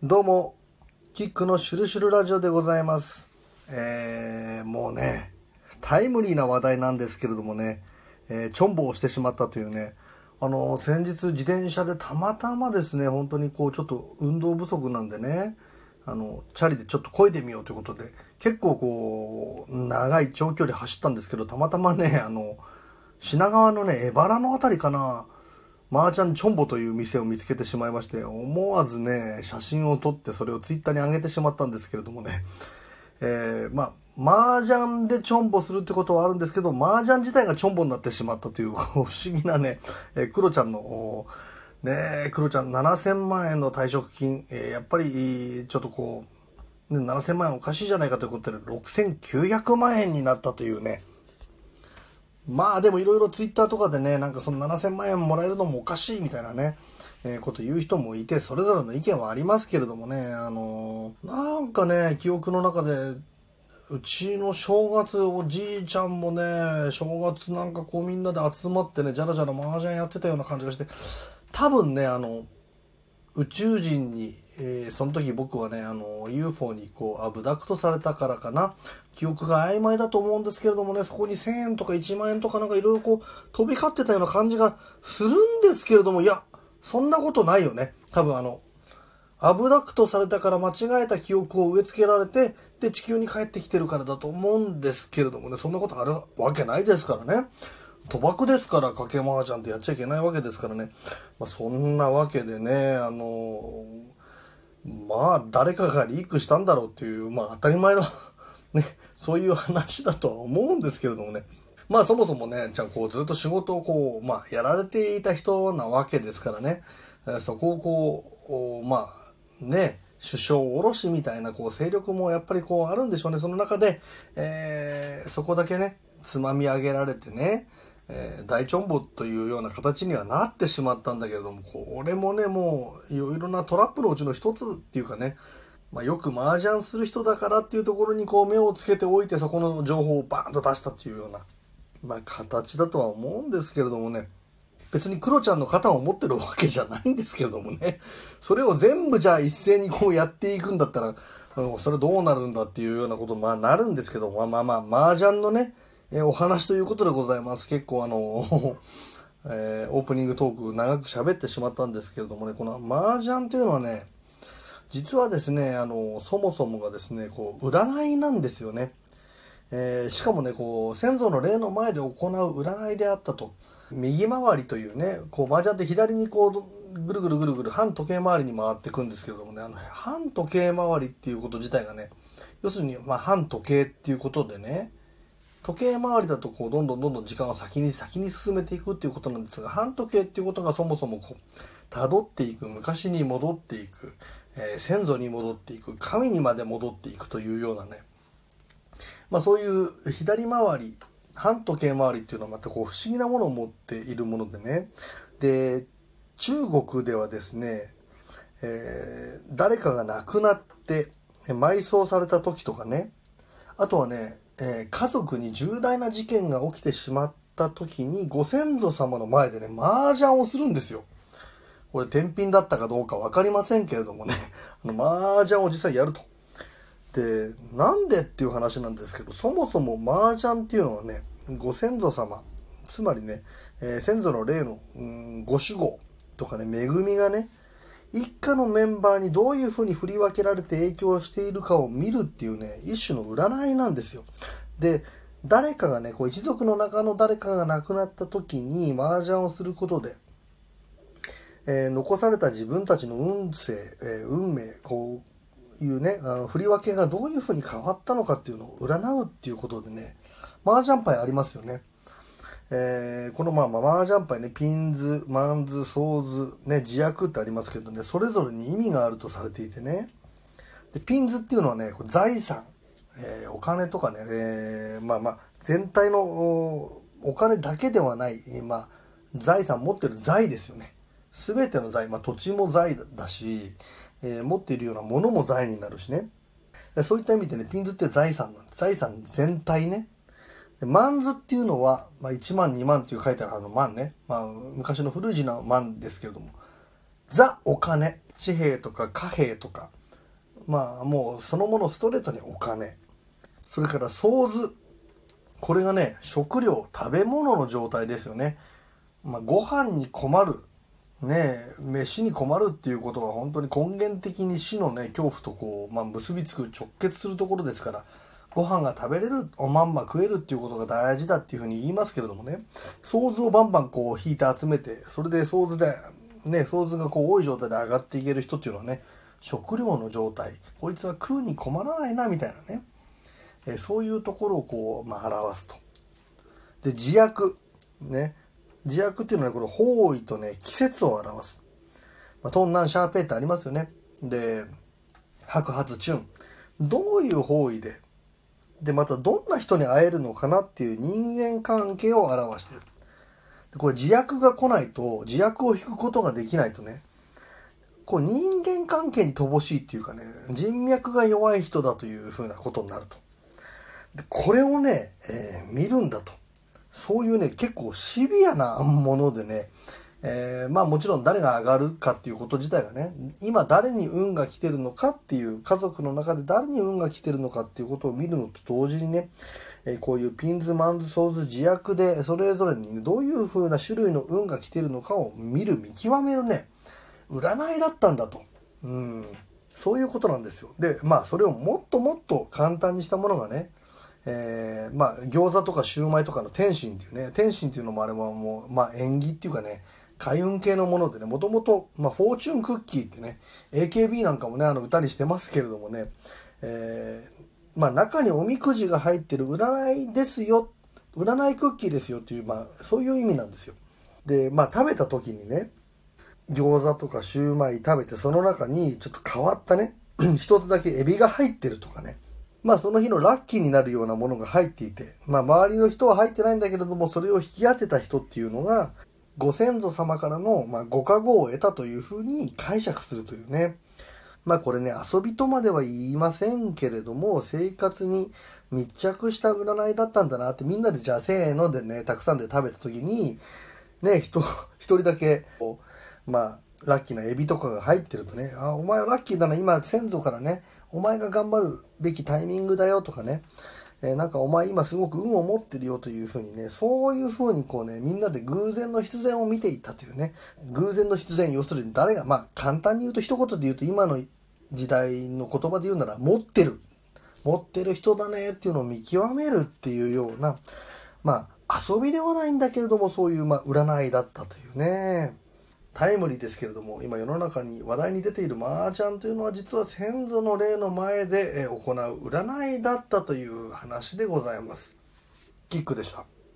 どうも、キックのシュルシュルラジオでございます。えー、もうね、タイムリーな話題なんですけれどもね、えー、チョンボをしてしまったというね、あの、先日自転車でたまたまですね、本当にこう、ちょっと運動不足なんでね、あの、チャリでちょっと漕いでみようということで、結構こう、長い長距離走ったんですけど、たまたまね、あの、品川のね、荏原のあたりかな、マーチョンボという店を見つけてしまいまして、思わずね、写真を撮ってそれをツイッターに上げてしまったんですけれどもね、えー、まあ、麻雀でチョンボするってことはあるんですけど、麻雀自体がチョンボになってしまったという 不思議なね、えー、クロちゃんの、ねクロちゃん7000万円の退職金、えー、やっぱり、ちょっとこう、ね、7000万円おかしいじゃないかということで、6900万円になったというね、まあでもいろいろツイッターとかでね、なんかその7000万円もらえるのもおかしいみたいなね、えー、こと言う人もいて、それぞれの意見はありますけれどもね、あのー、なんかね、記憶の中で、うちの正月、おじいちゃんもね、正月なんかこうみんなで集まってね、じゃらじゃら麻雀やってたような感じがして、多分ね、あの、宇宙人に、えー、その時僕はね、あの、UFO にこう、アブダクトされたからかな、記憶が曖昧だと思うんですけれどもね、そこに1000円とか1万円とかなんかいろいろこう、飛び交ってたような感じがするんですけれども、いや、そんなことないよね。多分あの、アブダクトされたから間違えた記憶を植え付けられて、で、地球に帰ってきてるからだと思うんですけれどもね、そんなことあるわけないですからね。賭博ですから、賭け麻雀ってやっちゃいけないわけですからね。まあ、そんなわけでね、あのまあ、誰かがリークしたんだろうっていう、まあ、当たり前の ね、そういう話だとは思うんですけれどもね。まあ、そもそもね、じゃあ、こう、ずっと仕事をこう、まあ、やられていた人なわけですからね、そこをこう、まあ、ね、首相おろしみたいなこう勢力もやっぱりこうあるんでしょうね。その中で、えー、そこだけね、つまみ上げられてね、えー、大チョンボというような形にはなってしまったんだけれども、これもね、もういろいろなトラップのうちの一つっていうかね、まあ、よく麻雀する人だからっていうところにこう目をつけておいてそこの情報をバーンと出したっていうような、まあ、形だとは思うんですけれどもね。別にクロちゃんの肩を持ってるわけじゃないんですけれどもね。それを全部じゃあ一斉にこうやっていくんだったら、それどうなるんだっていうようなことまあなるんですけど、まあまあまあ、麻雀のね、えお話ということでございます。結構あの、えー、オープニングトーク長く喋ってしまったんですけれどもね、この麻雀というのはね、実はですね、あの、そもそもがですね、こう、占いなんですよね。えー、しかもね、こう、先祖の霊の前で行う占いであったと。右回りというね、こう、麻雀って左にこう、ぐるぐるぐるぐる反時計回りに回っていくんですけれどもね、あの、反時計回りっていうこと自体がね、要するに、まあ、反時計っていうことでね、時計回りだとこうどんどんどんどん時間を先に先に進めていくっていうことなんですが反時計っていうことがそもそもこう辿っていく昔に戻っていく、えー、先祖に戻っていく神にまで戻っていくというようなね。まあそういう左回り反時計回りっていうのはまたこう不思議なものを持っているものでね。で中国ではですね、えー、誰かが亡くなって埋葬された時とかね。あとはねえー、家族に重大な事件が起きてしまった時にご先祖様の前でね、麻雀をするんですよ。これ、天品だったかどうか分かりませんけれどもね、あの、麻雀を実際やると。で、なんでっていう話なんですけど、そもそも麻雀っていうのはね、ご先祖様、つまりね、えー、先祖の霊の、うん、ご守護とかね、恵みがね、一家のメンバーにどういうふうに振り分けられて影響しているかを見るっていうね、一種の占いなんですよ。で、誰かがね、こう一族の中の誰かが亡くなった時に麻雀をすることで、えー、残された自分たちの運勢、えー、運命、こういうね、あの振り分けがどういうふうに変わったのかっていうのを占うっていうことでね、麻雀牌ありますよね。えー、このまあ、マージャンパイね、ピンズ、マンズ、ソーズ、ね、自薬ってありますけどね、それぞれに意味があるとされていてね。で、ピンズっていうのはね、こ財産、えー、お金とかね、えー、まあまあ、全体のお金だけではない、まあ、財産持ってる財ですよね。すべての財、まあ土地も財だし、えー、持っているようなものも財になるしね。そういった意味でね、ピンズって財産なんで。財産全体ね。で万図っていうのは、まあ、1万2万っていう書いてあるあの万ね、まあ、昔の古い字の万ですけれども。ザお金。紙幣とか貨幣とか。まあもうそのものストレートにお金。それから想図これがね食料食べ物の状態ですよね、まあ、ご飯に困る。ね飯に困るっていうことは本当に根源的に死のね恐怖とこう、まあ、結びつく直結するところですから。ご飯が食べれるおまんま食えるっていうことが大事だっていうふうに言いますけれどもね。想像をバンバンこう引いて集めてそれで想像でね想像がこう多い状態で上がっていける人っていうのはね食料の状態。こいつは食うに困らないなみたいなね、えそういうところをこう、まあ、表すと。で自悪。ね。自悪っていうのはこれ方位とね季節を表す、まあ、トンナンシャーペーってありますよね。で白髪チュン。どういう方位ででまたどんな人に会えるのかなっていう人間関係を表してる。でこれ自悪が来ないと自悪を引くことができないとねこう人間関係に乏しいっていうかね人脈が弱い人だというふうなことになると。でこれをね、えー、見るんだと。そういうね結構シビアなものでね、えー、まあもちろん誰が上がるかっていうこと自体がね今誰に運が来てるのかっていう家族の中で誰に運が来てるのかっていうことを見るのと同時にね、えー、こういうピンズマンズソーズ自悪でそれぞれに、どういう風な種類の運が来てるのかを見る見極めるね占いだったんだと。うんそういうことなんですよ。で、まあ、それをもっともっと簡単にしたものがね、えー、まあ、餃子とかシューマイとかの天津っていうね、天津っていうのもあれはもう、まあ、縁起っていうかね、開運系のものでね、もともと、まあ、フォーチュンクッキーってね、AKB なんかもね、あの、歌にしてますけれどもね、えー、まあ、中におみくじが入ってる占いですよ、占いクッキーですよっていう、まあ、そういう意味なんですよ。で、まあ、食べた時にね、餃子とかシューマイ食べて、その中にちょっと変わったね、一つだけエビが入ってるとかね、まあその日のラッキーになるようなものが入っていて、まあ周りの人は入ってないんだけれども、それを引き当てた人っていうのが、ご先祖様からの、まあ、ご加護を得たというふうに解釈するというね。まあこれね、遊びとまでは言いませんけれども、生活に密着した占いだったんだなって、みんなでじゃあせーのでね、たくさんで食べた時に、ね、人、一人だけ、まあ、ラッキーなエビとかが入ってるとね、あ、お前はラッキーだな、今先祖からね、お前が頑張るべきタイミングだよとかね、えー、なんかお前今すごく運を持ってるよというふうにね、そういうふうにこうね、みんなで偶然の必然を見ていったというね、偶然の必然、要するに誰が、まあ簡単に言うと一言で言うと今の時代の言葉で言うなら持ってる、持ってる人だねっていうのを見極めるっていうような、まあ遊びではないんだけれどもそういうまあ占いだったというね。タイムリーですけれども今世の中に話題に出ている麻雀というのは実は先祖の霊の前で行う占いだったという話でございます。キックでした。